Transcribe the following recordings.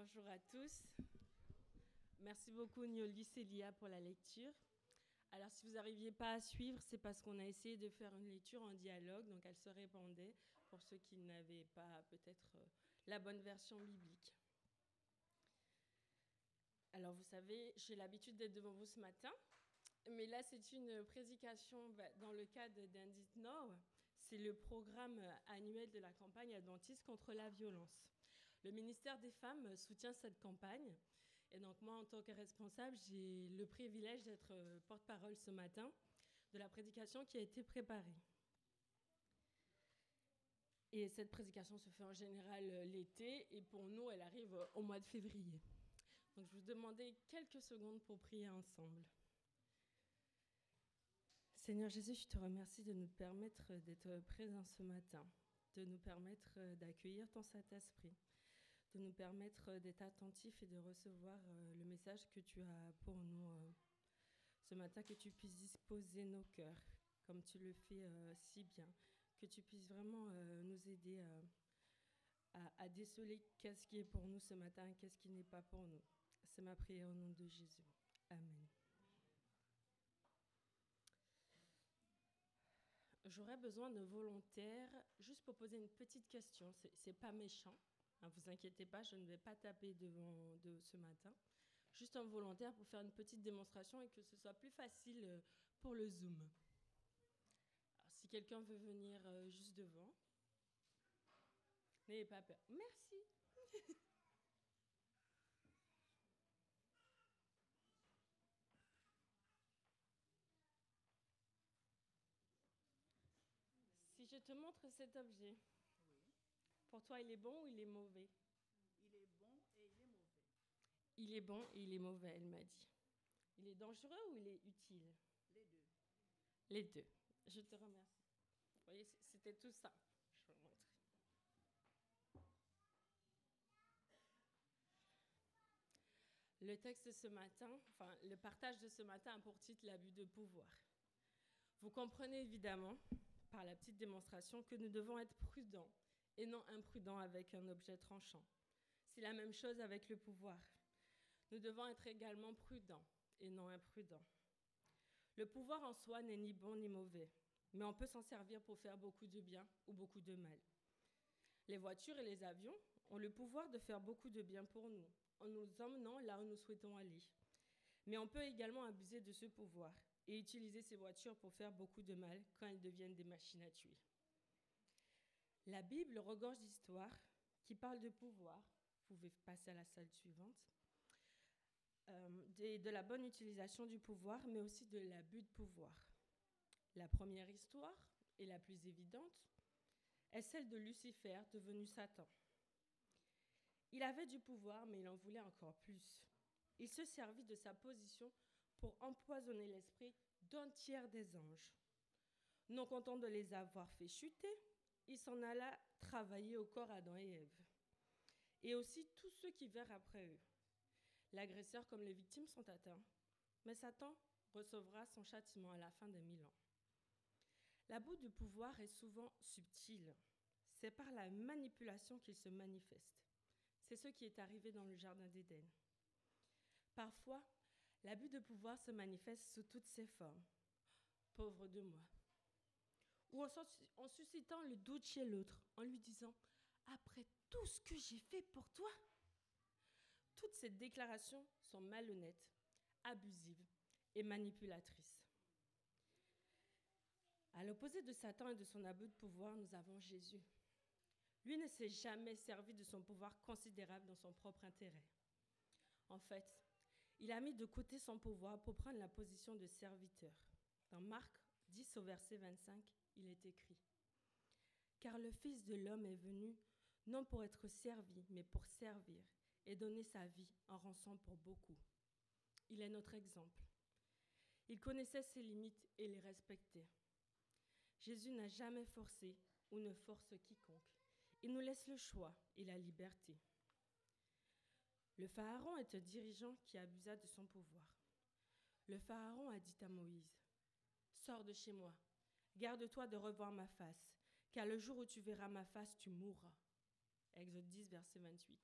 Bonjour à tous. Merci beaucoup Nioli Célia pour la lecture. Alors si vous n'arriviez pas à suivre, c'est parce qu'on a essayé de faire une lecture en dialogue, donc elle se répandait pour ceux qui n'avaient pas peut-être euh, la bonne version biblique. Alors vous savez, j'ai l'habitude d'être devant vous ce matin, mais là c'est une prédication bah, dans le cadre d'Indit Nord. C'est le programme annuel de la campagne adventiste contre la violence. Le ministère des Femmes soutient cette campagne. Et donc moi, en tant que responsable, j'ai le privilège d'être euh, porte-parole ce matin de la prédication qui a été préparée. Et cette prédication se fait en général euh, l'été, et pour nous, elle arrive euh, au mois de février. Donc je vous demandais quelques secondes pour prier ensemble. Seigneur Jésus, je te remercie de nous permettre d'être présents ce matin, de nous permettre d'accueillir ton Saint-Esprit de nous permettre d'être attentifs et de recevoir euh, le message que tu as pour nous euh, ce matin, que tu puisses disposer nos cœurs comme tu le fais euh, si bien, que tu puisses vraiment nous aider à, à déceler qu'est-ce qui est pour nous ce matin et qu'est-ce qui n'est pas pour nous. C'est ma prière au nom de Jésus. Amen. J'aurais besoin de volontaires juste pour poser une petite question. C'est pas méchant. Ne hein, vous inquiétez pas, je ne vais pas taper devant de ce matin. Juste un volontaire pour faire une petite démonstration et que ce soit plus facile euh, pour le Zoom. Si quelqu'un veut venir euh, juste devant, n'ayez pas peur. Merci. si je te montre cet objet. Pour toi, il est bon ou il est mauvais? Il est bon et il est mauvais. Il est bon et il est mauvais, elle m'a dit. Il est dangereux ou il est utile? Les deux. Les deux. Je te remercie. Vous voyez, c'était tout ça. Je vais vous montrer. Le texte de ce matin, enfin le partage de ce matin a pour titre l'abus de pouvoir. Vous comprenez évidemment par la petite démonstration que nous devons être prudents et non imprudent avec un objet tranchant. C'est la même chose avec le pouvoir. Nous devons être également prudents et non imprudents. Le pouvoir en soi n'est ni bon ni mauvais, mais on peut s'en servir pour faire beaucoup de bien ou beaucoup de mal. Les voitures et les avions ont le pouvoir de faire beaucoup de bien pour nous, en nous emmenant là où nous souhaitons aller. Mais on peut également abuser de ce pouvoir et utiliser ces voitures pour faire beaucoup de mal quand elles deviennent des machines à tuer. La Bible regorge d'histoires qui parlent de pouvoir. Vous pouvez passer à la salle suivante. Euh, de, de, la bonne utilisation du pouvoir, mais aussi de l'abus de pouvoir. La première histoire, et la plus évidente, est celle de Lucifer devenu Satan. Il avait du pouvoir, mais il en voulait encore plus. Il se servit de sa position pour empoisonner l'esprit d'un tiers des anges. Non content de les avoir fait chuter, il s'en alla travailler au corps Adam et Ève, et aussi tous ceux qui vinrent après eux. L'agresseur comme les victimes sont atteints, mais Satan recevra son châtiment à la fin des mille ans. L'abus de pouvoir est souvent subtil. C'est par la manipulation qu'il se manifeste. C'est ce qui est arrivé dans le Jardin d'Éden. Parfois, l'abus de pouvoir se manifeste sous toutes ses formes. Pauvre de moi, ou en, suscitant le doute chez l'autre, en lui disant Après tout ce que j'ai fait pour toi Toutes ces déclarations sont malhonnêtes, abusives et manipulatrices. À l'opposé de Satan et de son abus de pouvoir, nous avons Jésus. Lui ne s'est jamais servi de son pouvoir considérable dans son propre intérêt. En fait, il a mis de côté son pouvoir pour prendre la position de serviteur. Dans Marc 10 au verset 25, il est écrit. Car le Fils de l'homme est venu non pour être servi, mais pour servir et donner sa vie en rançon pour beaucoup. Il est notre exemple. Il connaissait ses limites et les respectait. Jésus n'a jamais forcé ou ne force quiconque. Il nous laisse le choix et la liberté. Le Pharaon est un dirigeant qui abusa de son pouvoir. Le Pharaon a dit à Moïse, Sors de chez moi, Garde-toi de revoir ma face, car le jour où tu verras ma face, tu mourras. Exode 10, verset 28.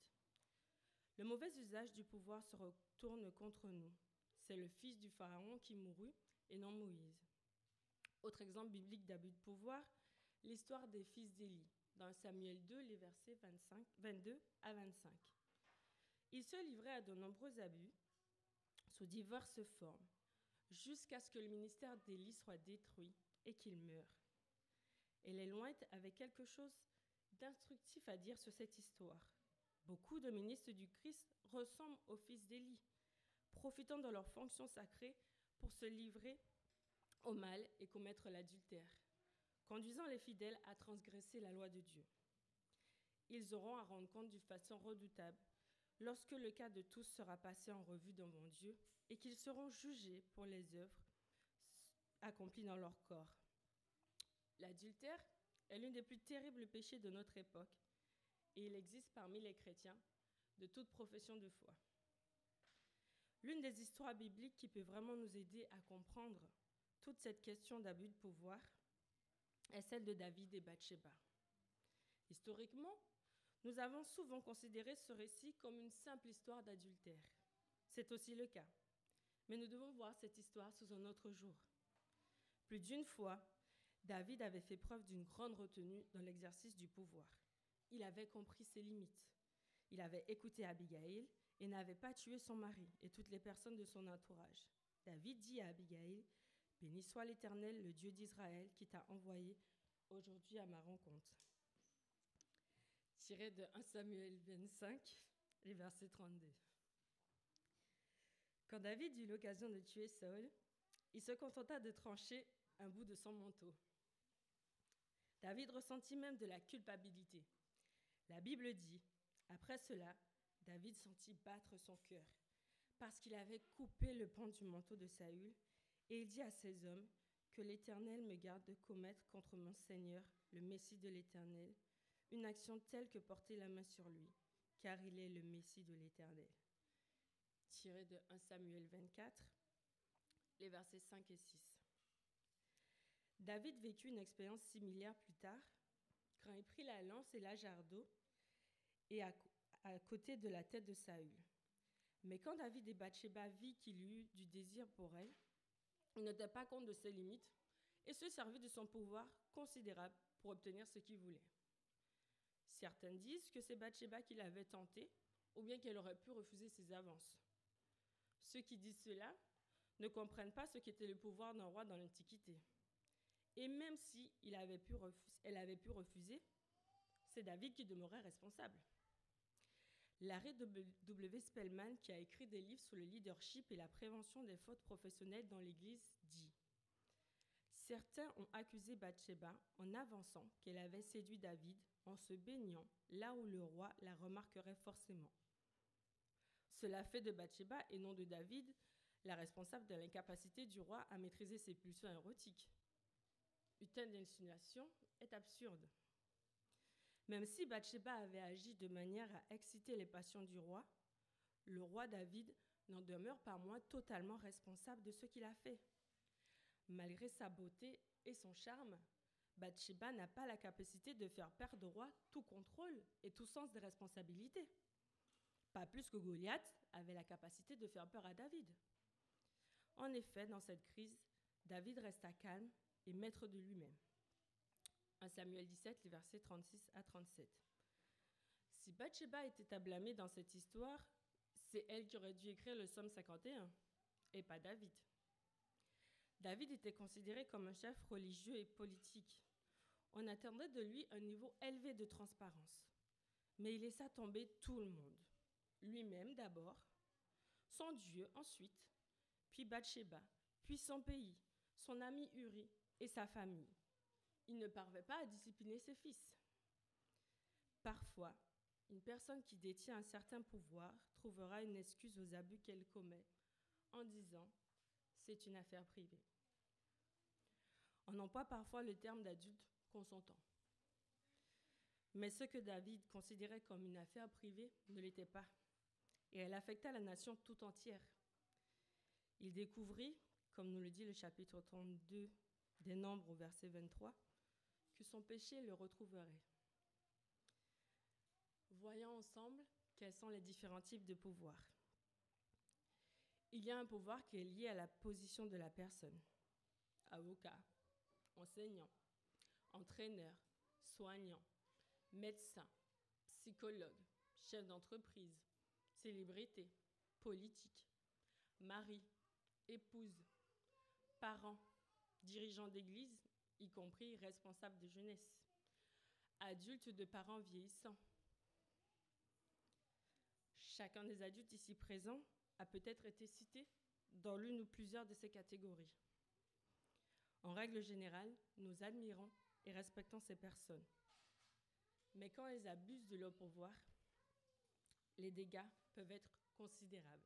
Le mauvais usage du pouvoir se retourne contre nous. C'est le fils du Pharaon qui mourut et non Moïse. Autre exemple biblique d'abus de pouvoir, l'histoire des fils d'Élie, dans Samuel 2, les versets 25, 22 à 25. Ils se livraient à de nombreux abus sous diverses formes, jusqu'à ce que le ministère d'Élie soit détruit et qu'il meure. Et les Lointes avaient quelque chose d'instructif à dire sur cette histoire. Beaucoup de ministres du Christ ressemblent aux fils d'Élie, profitant de leur fonction sacrée pour se livrer au mal et commettre l'adultère, conduisant les fidèles à transgresser la loi de Dieu. Ils auront à rendre compte d'une façon redoutable lorsque le cas de tous sera passé en revue devant Dieu et qu'ils seront jugés pour les œuvres accomplies dans leur corps. L'adultère est l'un des plus terribles péchés de notre époque et il existe parmi les chrétiens de toute profession de foi. L'une des histoires bibliques qui peut vraiment nous aider à comprendre toute cette question d'abus de pouvoir est celle de David et Bathsheba. Historiquement, nous avons souvent considéré ce récit comme une simple histoire d'adultère. C'est aussi le cas. Mais nous devons voir cette histoire sous un autre jour. Plus d'une fois, David avait fait preuve d'une grande retenue dans l'exercice du pouvoir. Il avait compris ses limites. Il avait écouté Abigail et n'avait pas tué son mari et toutes les personnes de son entourage. David dit à Abigail, Béni soit l'Éternel, le Dieu d'Israël, qui t'a envoyé aujourd'hui à ma rencontre. Tiré de 1 Samuel 25, les versets 32. Quand David eut l'occasion de tuer Saul, il se contenta de trancher un bout de son manteau. David ressentit même de la culpabilité. La Bible dit, après cela, David sentit battre son cœur, parce qu'il avait coupé le pan du manteau de Saül, et il dit à ses hommes, Que l'Éternel me garde de commettre contre mon Seigneur, le Messie de l'Éternel, une action telle que porter la main sur lui, car il est le Messie de l'Éternel. Tiré de 1 Samuel 24, les versets 5 et 6. David vécut une expérience similaire plus tard, quand il prit la lance et la jarre d'eau, et à, côté de la tête de Saül. Mais quand David et Bathsheba vit qu'il eut du désir pour elle, il ne tenait pas compte de ses limites et se servit de son pouvoir considérable pour obtenir ce qu'il voulait. Certains disent que c'est Bathsheba qui l'avait tenté, ou bien qu'elle aurait pu refuser ses avances. Ceux qui disent cela ne comprennent pas ce qu'était le pouvoir d'un roi dans l'Antiquité. Et même si elle avait pu refuser, c'est David qui demeurait responsable. Larry W. Spellman, qui a écrit des livres sur le leadership et la prévention des fautes professionnelles dans l'Église, dit Certains ont accusé Bathsheba en avançant qu'elle avait séduit David en se baignant là où le roi la remarquerait forcément. Cela fait de Bathsheba et non de David la responsable de l'incapacité du roi à maîtriser ses pulsions érotiques. Une telle insinuation est absurde. Même si Bathsheba avait agi de manière à exciter les passions du roi, le roi David n'en demeure pas moins totalement responsable de ce qu'il a fait. Malgré sa beauté et son charme, Bathsheba n'a pas la capacité de faire perdre au roi tout contrôle et tout sens de responsabilité. Pas plus que Goliath avait la capacité de faire peur à David. En effet, dans cette crise, David resta calme et maître de lui-même. 1 Samuel 17, les versets 36 à 37. Si Bathsheba était à blâmer dans cette histoire, c'est elle qui aurait dû écrire le psaume 51, et pas David. David était considéré comme un chef religieux et politique. On attendait de lui un niveau élevé de transparence. Mais il laissa tomber tout le monde. Lui-même d'abord, son Dieu ensuite, puis Bathsheba, puis son pays, son ami Uri et sa famille il ne parvait pas à discipliner ses fils. Parfois, une personne qui détient un certain pouvoir trouvera une excuse aux abus qu'elle commet en disant c'est une affaire privée. On emploie parfois le terme d'adulte consentant. Mais ce que David considérait comme une affaire privée ne l'était pas, et elle affecta la nation tout entière. Il découvrit, comme nous le dit le chapitre 32 des Nombres au verset 23, que son péché le retrouverait. Voyons ensemble quels sont les différents types de pouvoir. Il y a un pouvoir qui est lié à la position de la personne. Avocat, enseignant, entraîneur, soignant, médecin, psychologue, chef d'entreprise, célébrité, politique, mari, épouse, parent, dirigeant d'église, y compris responsable de jeunesse, adulte de parents vieillissants. Chacun des adultes ici présents a peut-être été cité dans l'une ou plusieurs de ces catégories. En règle générale, nous admirons et respectons ces personnes. Mais quand elles abusent de leur pouvoir, les dégâts peuvent être considérables.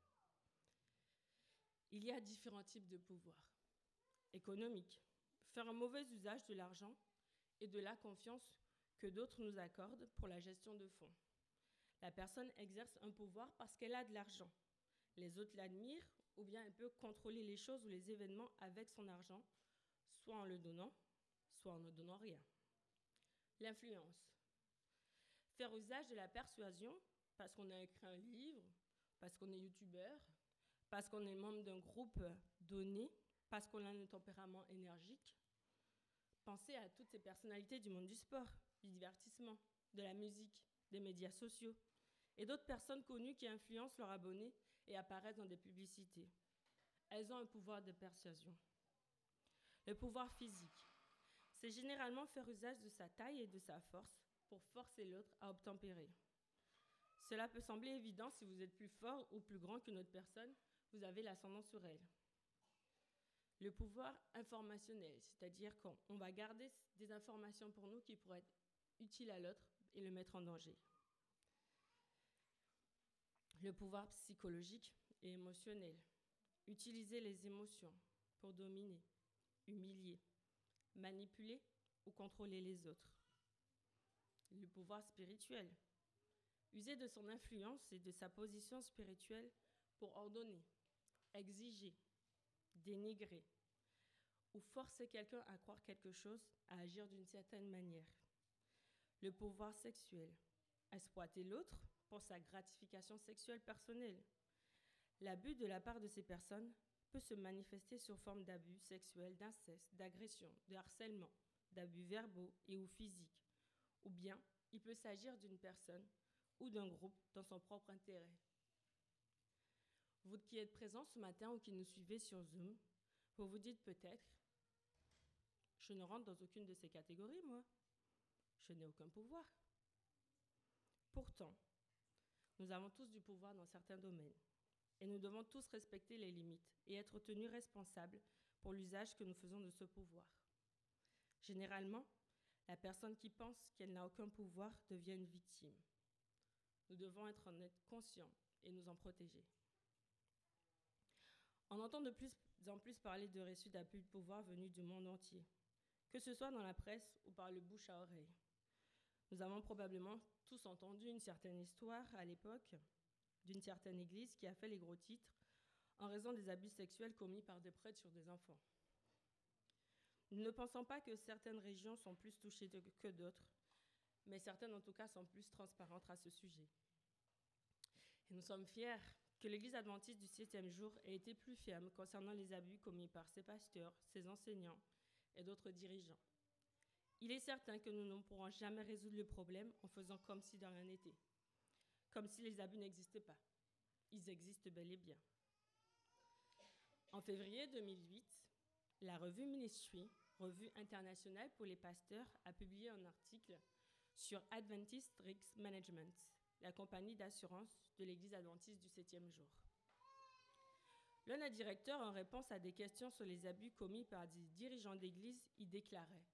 Il y a différents types de pouvoir. Économique, faire un mauvais usage de l'argent et de la confiance que d'autres nous accordent pour la gestion de fonds. La personne exerce un pouvoir parce qu'elle a de l'argent. Les autres l'admirent ou bien elle peut contrôler les choses ou les événements avec son argent, soit en le donnant, soit en ne donnant rien. L'influence. Faire usage de la persuasion parce qu'on a écrit un livre, parce qu'on est youtubeur, parce qu'on est membre d'un groupe donné, parce qu'on a un tempérament énergique. Pensez à toutes ces personnalités du monde du sport, du divertissement, de la musique, des médias sociaux, et d'autres personnes connues qui influencent leurs abonnés et apparaissent dans des publicités. Elles ont un pouvoir de persuasion. Le pouvoir physique, c'est généralement faire usage de sa taille et de sa force pour forcer l'autre à obtempérer. Cela peut sembler évident si vous êtes plus fort ou plus grand qu'une autre personne, vous avez l'ascendant sur elle. Le pouvoir informationnel, c'est-à-dire qu'on va garder des informations pour nous qui pourraient être utiles à l'autre et le mettre en danger. Le pouvoir psychologique et émotionnel, utiliser les émotions pour dominer, humilier, manipuler ou contrôler les autres. Le pouvoir spirituel, user de son influence et de sa position spirituelle pour ordonner, exiger, dénigrer ou forcer quelqu'un à croire quelque chose, à agir d'une certaine manière. Le pouvoir sexuel, exploiter l'autre pour sa gratification sexuelle personnelle. L'abus de la part de ces personnes peut se manifester sous forme d'abus sexuels, d'inceste, d'agression, de harcèlement, d'abus verbaux et ou physiques. Ou bien, il peut s'agir d'une personne ou d'un groupe dans son propre intérêt. Vous qui êtes présents ce matin ou qui nous suivez sur Zoom, vous vous dites peut-être, je ne rentre dans aucune de ces catégories, moi. Je n'ai aucun pouvoir. Pourtant, nous avons tous du pouvoir dans certains domaines. Et nous devons tous respecter les limites et être tenus responsables pour l'usage que nous faisons de ce pouvoir. Généralement, la personne qui pense qu'elle n'a aucun pouvoir devient une victime. Nous devons être en être conscients et nous en protéger. On entend de plus en plus parler de reçus d'abus de pouvoir venus du monde entier, que ce soit dans la presse ou par le bouche à oreille. Nous avons probablement tous entendu une certaine histoire à l'époque d'une certaine église qui a fait les gros titres en raison des abus sexuels commis par des prêtres sur des enfants. Nous ne pensons pas que certaines régions sont plus touchées que d'autres, mais certaines en tout cas sont plus transparentes à ce sujet. Et nous sommes fiers que l'Église adventiste du septième jour ait été plus ferme concernant les abus commis par ses pasteurs, ses enseignants et d'autres dirigeants. Il est certain que nous ne pourrons jamais résoudre le problème en faisant comme si de rien n'était, comme si les abus n'existaient pas. Ils existent bel et bien. En février 2008, la revue Ministry, revue internationale pour les pasteurs, a publié un article sur Adventist Risk Management, la compagnie d'assurance de l'Église adventiste du septième jour. L'un des directeurs, en réponse à des questions sur les abus commis par des dirigeants d'Église, y déclarait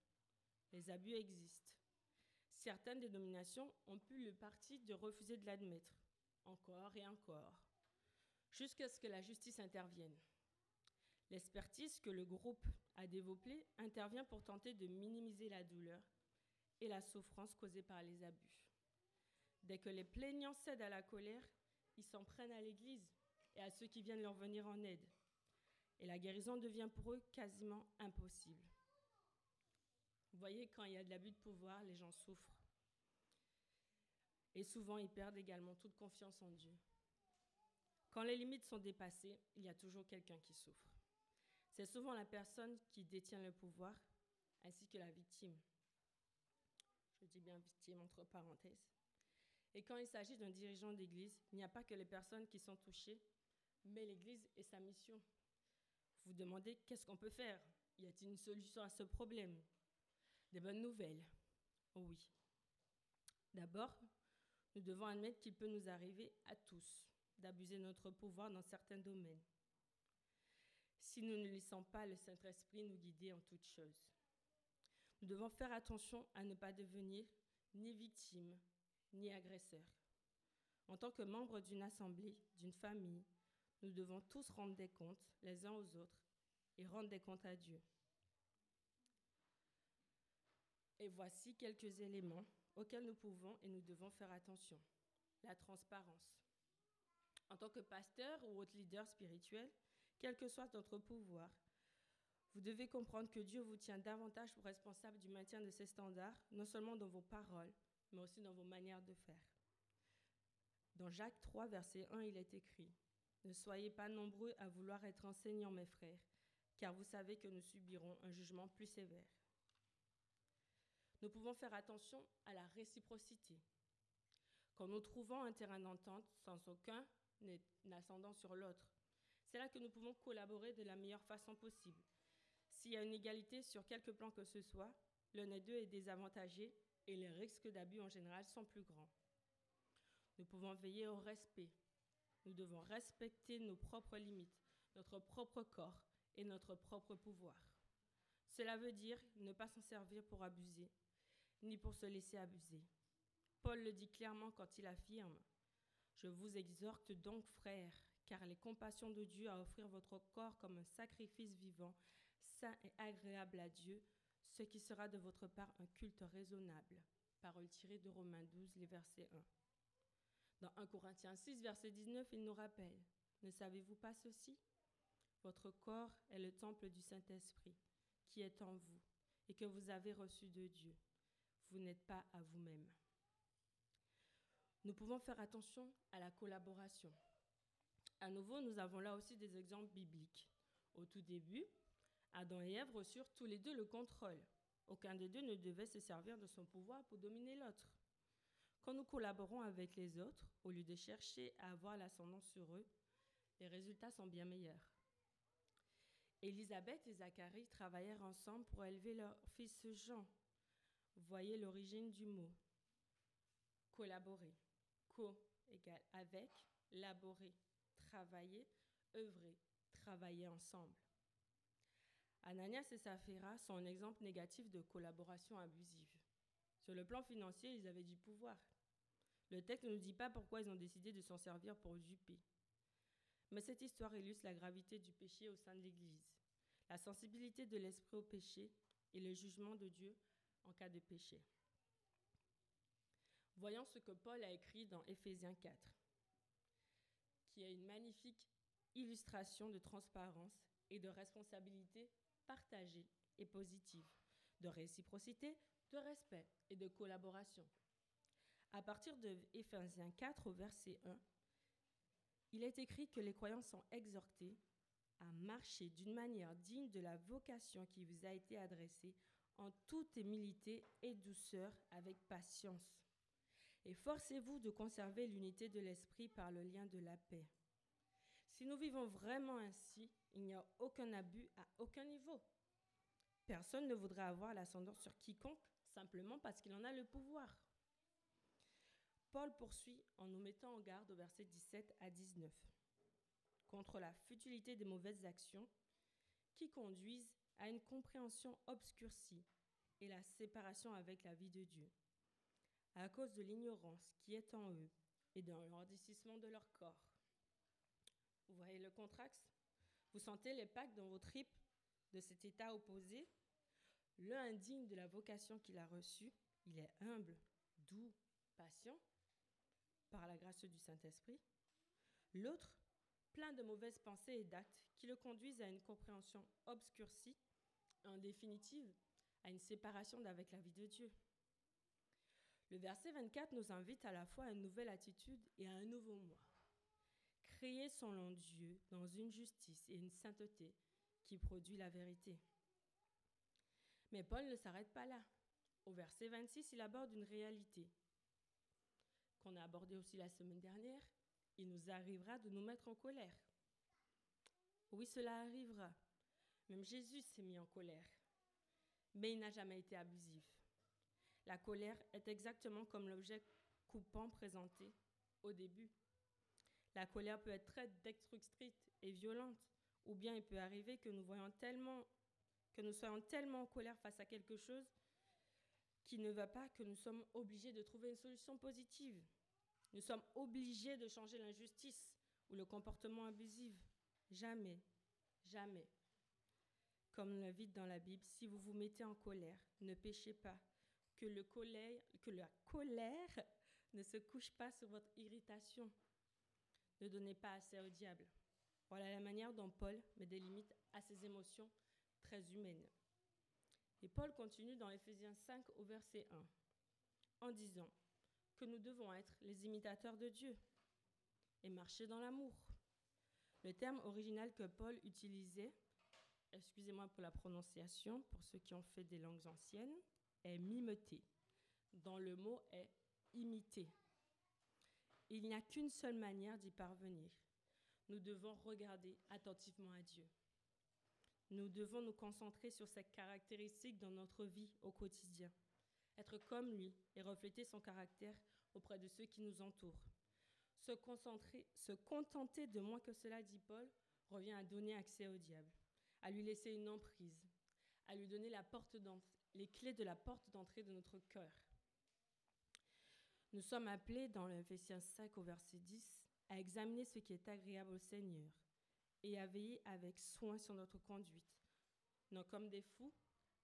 Les abus existent. Certaines dénominations ont pu le parti de refuser de l'admettre, encore et encore, jusqu'à ce que la justice intervienne. L'expertise que le groupe a développée intervient pour tenter de minimiser la douleur et la souffrance causée par les abus. Dès que les plaignants cèdent à la colère, ils s'en prennent à l'Église et à ceux qui viennent leur venir en aide. Et la guérison devient pour eux quasiment impossible. Vous voyez, quand il y a de l'abus de pouvoir, les gens souffrent. Et souvent, ils perdent également toute confiance en Dieu. Quand les limites sont dépassées, il y a toujours quelqu'un qui souffre. C'est souvent la personne qui détient le pouvoir, ainsi que la victime. Je dis bien victime entre parenthèses. Et quand il s'agit d'un dirigeant d'église, il n'y a pas que les personnes qui sont touchées, mais l'église et sa mission. Vous demandez qu'est-ce qu'on peut faire? Y a-t-il une solution à ce problème? Des bonnes nouvelles? Oui. D'abord, nous devons admettre qu'il peut nous arriver à tous d'abuser notre pouvoir dans certains domaines. Si nous ne laissons pas le Saint-Esprit nous guider en toutes choses. Nous devons faire attention à ne pas devenir ni victime ni agresseur. En tant que membres d'une assemblée, d'une famille, nous devons tous rendre des comptes les uns aux autres et rendre des comptes à Dieu. Et voici quelques éléments auxquels nous pouvons et nous devons faire attention. La transparence. En tant que pasteur ou autre leader spirituel, quel que soit notre pouvoir, vous devez comprendre que Dieu vous tient davantage responsable du maintien de ces standards, non seulement dans vos paroles, mais aussi dans vos manières de faire. Dans Jacques 3, verset 1, il est écrit Ne soyez pas nombreux à vouloir être enseignants, mes frères, car vous savez que nous subirons un jugement plus sévère. Nous pouvons faire attention à la réciprocité. Quand nous trouvons un terrain d'entente sans aucun ascendant sur l'autre, c'est là que nous pouvons collaborer de la meilleure façon possible. S'il y a une égalité sur quelque plan que ce soit, l'un des deux est désavantagé et les risques d'abus en général sont plus grands. Nous pouvons veiller au respect. Nous devons respecter nos propres limites, notre propre corps et notre propre pouvoir. Cela veut dire ne pas s'en servir pour abuser, ni pour se laisser abuser. Paul le dit clairement quand il affirme Je vous exhorte donc, frères, car les compassions de Dieu à offrir votre corps comme un sacrifice vivant, saint et agréable à Dieu, ce qui sera de votre part un culte raisonnable. Parole tirée de Romains 12, les versets 1. Dans 1 Corinthiens 6, verset 19, il nous rappelle Ne savez-vous pas ceci? Votre corps est le temple du Saint-Esprit qui est en vous et que vous avez reçu de Dieu. Vous n'êtes pas à vous-même. Nous pouvons faire attention à la collaboration. À nouveau, nous avons là aussi des exemples bibliques. Au tout début, Adam et Ève reçurent tous les deux le contrôle. Aucun des deux ne devait se servir de son pouvoir pour dominer l'autre. Quand nous collaborons avec les autres, au lieu de chercher à avoir l'ascendant sur eux, les résultats sont bien meilleurs. Élisabeth et Zacharie travaillèrent ensemble pour élever leur fils Jean. Voyez l'origine du mot. Collaborer. Co égale avec, laborer, travailler, œuvrer, travailler ensemble. Ananias et Saphira sont un exemple négatif de collaboration abusive. Sur le plan financier, ils avaient du pouvoir. Le texte ne nous dit pas pourquoi ils ont décidé de s'en servir pour duper. Mais cette histoire illustre la gravité du péché au sein de l'Église, la sensibilité de l'esprit au péché et le jugement de Dieu en cas de péché. Voyons ce que Paul a écrit dans Éphésiens 4, qui est une magnifique illustration de transparence et de responsabilité partagée et positive, de réciprocité, de respect et de collaboration. À partir de Éphésiens 4 au verset 1, il est écrit que les croyants sont exhortés à marcher d'une manière digne de la vocation qui vous a été adressée en toute humilité et douceur avec patience. Et forcez-vous de conserver l'unité de l'esprit par le lien de la paix. Si nous vivons vraiment ainsi, il n'y a aucun abus à aucun niveau. Personne ne voudrait avoir l'ascendant sur quiconque simplement parce qu'il en a le pouvoir. Paul poursuit en nous mettant en garde au verset 17 à 19 contre la futilité des mauvaises actions qui conduisent à une compréhension obscurcie et la séparation avec la vie de Dieu, à cause de l'ignorance qui est en eux et dans l'endicissement de leur corps. Vous voyez le contraste? Vous sentez les packs dans vos tripes de cet état opposé? L'un indigne de la vocation qu'il a reçue, il est humble, doux, patient, par la grâce du Saint-Esprit. L'autre, plein de mauvaises pensées et d'actes qui le conduisent à une compréhension obscurcie, en définitive, à une séparation d'avec la vie de Dieu. Le verset 24 nous invite à la fois à une nouvelle attitude et à un nouveau moi. Créé selon Dieu dans une justice et une sainteté qui produit la vérité. Mais Paul ne s'arrête pas là. Au verset 26, il aborde une réalité qu'on a abordée aussi la semaine dernière. Il nous arrivera de nous mettre en colère. Oui, cela arrivera. Même Jésus s'est mis en colère. Mais il n'a jamais été abusif. La colère est exactement comme l'objet coupant présenté au début. La colère peut être très destructrice et violente, ou bien il peut arriver que nous soyons tellement en colère face à quelque chose qui ne va pas que nous sommes obligés de trouver une solution positive. Nous sommes obligés de changer l'injustice ou le comportement abusif. Jamais, jamais. Comme l'invite dans la Bible, si vous vous mettez en colère, ne péchez pas. Le que la colère ne se couche pas sur votre irritation. Ne donnez pas assez au diable. Voilà la manière dont Paul met des limites à ses émotions très humaines. Et Paul continue dans Éphésiens 5 au verset 1 en disant que nous devons être les imitateurs de Dieu et marcher dans l'amour. Le terme original que Paul utilisait, excusez-moi pour la prononciation, pour ceux qui ont fait des langues anciennes, est mimeter, dont le mot est imiter. Il n'y a qu'une seule manière d'y parvenir. Nous devons regarder attentivement à Dieu. Nous devons nous concentrer sur ses caractéristiques dans notre vie au quotidien. Être comme lui et refléter son caractère auprès de ceux qui nous entourent. Se, concentrer, se contenter de moins que cela, dit Paul, revient à donner accès au diable, à lui laisser une emprise, à lui donner les clés de la porte d'entrée de notre cœur. Nous sommes appelés dans l'Ephésiens 5 au verset 10 à examiner ce qui est agréable au Seigneur et à veiller avec soin sur notre conduite, non comme des fous,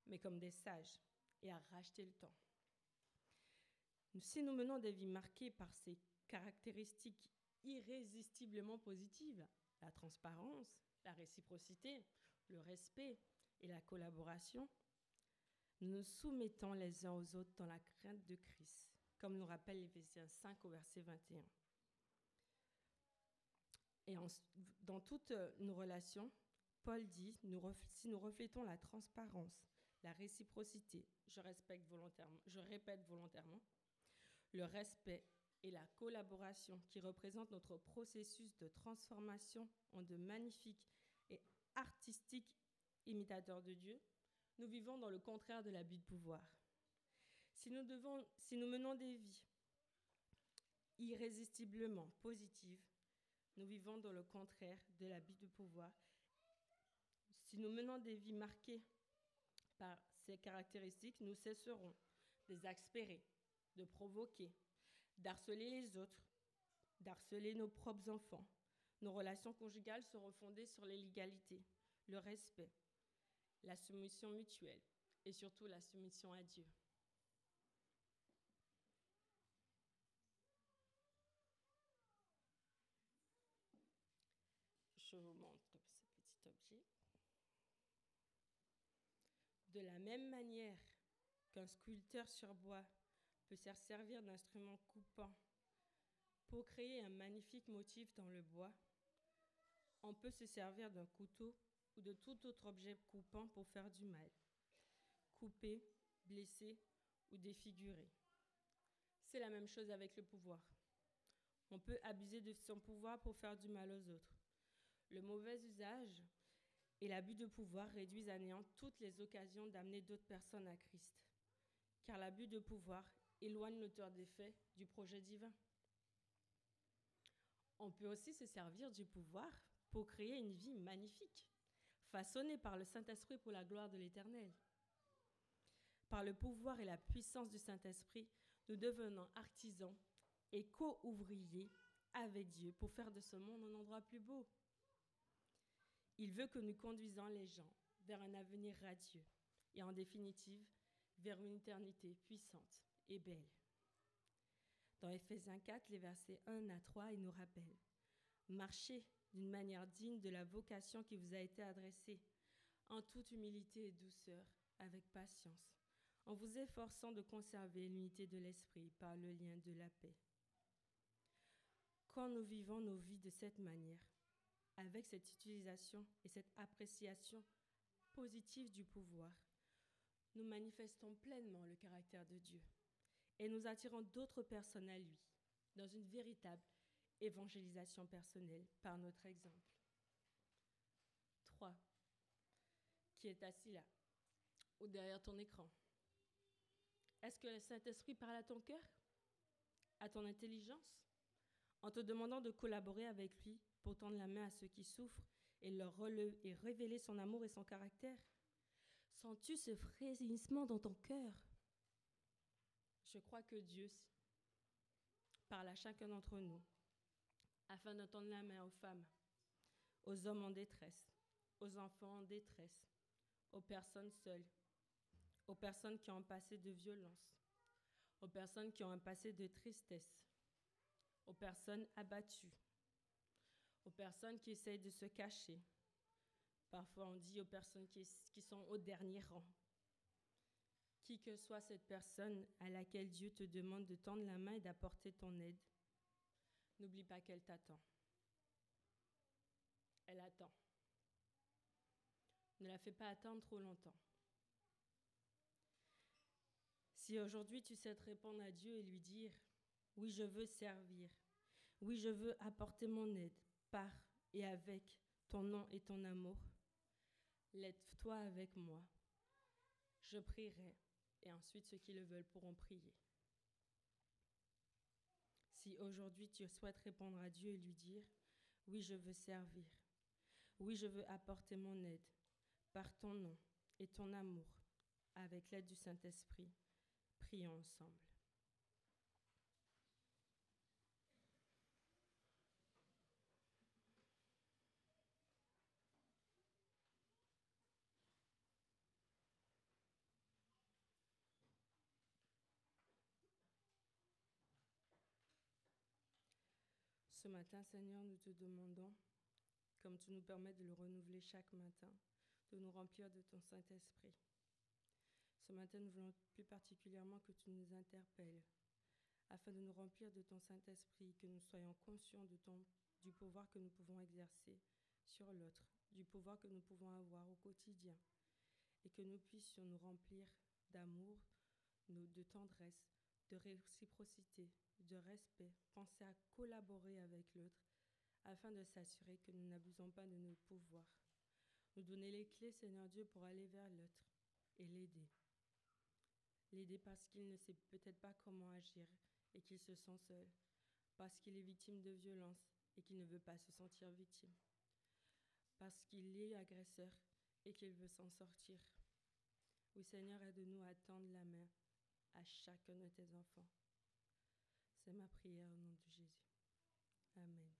mais comme des sages, et à racheter le temps. Si nous menons des vies marquées par ces caractéristiques irrésistiblement positives, la transparence, la réciprocité, le respect et la collaboration, nous nous soumettons les uns aux autres dans la crainte de Christ, comme nous rappelle l'Éphésiens 5 au verset 21. Et dans toutes nos relations, Paul dit, si nous reflétons la transparence, la réciprocité, je, je répète volontairement, le respect et la collaboration qui représentent notre processus de transformation en de magnifiques et artistiques imitateurs de Dieu, nous vivons dans le contraire de l'abus de pouvoir. Si nous, menons des vies irrésistiblement positives, nous vivons dans le contraire de l'abus de pouvoir. Si nous menons des vies marquées par ces caractéristiques, nous cesserons de les exaspérer, de provoquer, d'harceler les autres, d'harceler nos propres enfants. Nos relations conjugales seront fondées sur l'égalité, le respect, la soumission mutuelle et surtout la soumission à Dieu. Je vous montre ce petit objet. De la même manière qu'un sculpteur sur bois peut se servir d'instruments coupants pour créer un magnifique motif dans le bois, on peut se servir d'un couteau ou de tout autre objet coupant pour faire du mal, couper, blesser ou défigurer. C'est la même chose avec le pouvoir. On peut abuser de son pouvoir pour faire du mal aux autres. Le mauvais usage et l'abus de pouvoir réduisent à néant toutes les occasions d'amener d'autres personnes à Christ. Car l'abus de pouvoir éloigne l'auteur des faits du projet divin. On peut aussi se servir du pouvoir pour créer une vie magnifique façonné par le Saint-Esprit pour la gloire de l'Éternel. Par le pouvoir et la puissance du Saint-Esprit, nous devenons artisans et co-ouvriers avec Dieu pour faire de ce monde un endroit plus beau. Il veut que nous conduisons les gens vers un avenir radieux et en définitive vers une éternité puissante et belle. Dans Ephésiens 4, les versets 1 à 3, il nous rappelle Marchez d'une manière digne de la vocation qui vous a été adressée, en toute humilité et douceur, avec patience, en vous efforçant de conserver l'unité de l'esprit par le lien de la paix. Quand nous vivons nos vies de cette manière, avec cette utilisation et cette appréciation positive du pouvoir, nous manifestons pleinement le caractère de Dieu et nous attirons d'autres personnes à lui dans une véritable évangélisation personnelle par notre exemple. 3. Qui est assis là, ou derrière ton écran. Est-ce que le Saint-Esprit parle à ton cœur, à ton intelligence, en te demandant de collaborer avec lui pour tendre la main à ceux qui souffrent et leur relever et révéler son amour et son caractère. Sens-tu ce frémissement dans ton cœur? Je crois que Dieu parle à chacun d'entre nous afin de tendre la main aux femmes, aux hommes en détresse, aux enfants en détresse, aux personnes seules, aux personnes qui ont un passé de violence, aux personnes qui ont un passé de tristesse, aux personnes abattues, aux personnes qui essayent de se cacher. Parfois on dit aux personnes qui, qui sont au dernier rang. Qui que soit cette personne à laquelle Dieu te demande de tendre la main et d'apporter ton aide, n'oublie pas qu'elle t'attend. Elle attend. Ne la fais pas attendre trop longtemps. Si aujourd'hui tu sais te répondre à Dieu et lui dire, oui, je veux servir, oui, je veux apporter mon aide par et avec ton nom et ton amour, lève-toi avec moi. Je prierai et ensuite ceux qui le veulent pourront prier. Si aujourd'hui tu souhaites répondre à Dieu et lui dire, oui, je veux servir, oui, je veux apporter mon aide par ton nom et ton amour, avec l'aide du Saint-Esprit, prions ensemble. Ce matin, Seigneur, nous te demandons, comme tu nous permets de le renouveler chaque matin, de nous remplir de ton Saint-Esprit. Ce matin, nous voulons plus particulièrement que tu nous interpelles, afin de nous remplir de ton Saint-Esprit, que nous soyons conscients du pouvoir que nous pouvons exercer sur l'autre, du pouvoir que nous pouvons avoir au quotidien, et que nous puissions nous remplir d'amour, de tendresse, de réciprocité, de respect, penser à collaborer avec l'autre, afin de s'assurer que nous n'abusons pas de nos pouvoirs. Nous donner les clés, Seigneur Dieu, pour aller vers l'autre et l'aider. L'aider parce qu'il ne sait peut-être pas comment agir et qu'il se sent seul, parce qu'il est victime de violence et qu'il ne veut pas se sentir victime, parce qu'il est agresseur et qu'il veut s'en sortir. Oui, Seigneur, aide-nous à tendre la main à chacun de tes enfants. C'est ma prière au nom de Jésus. Amen.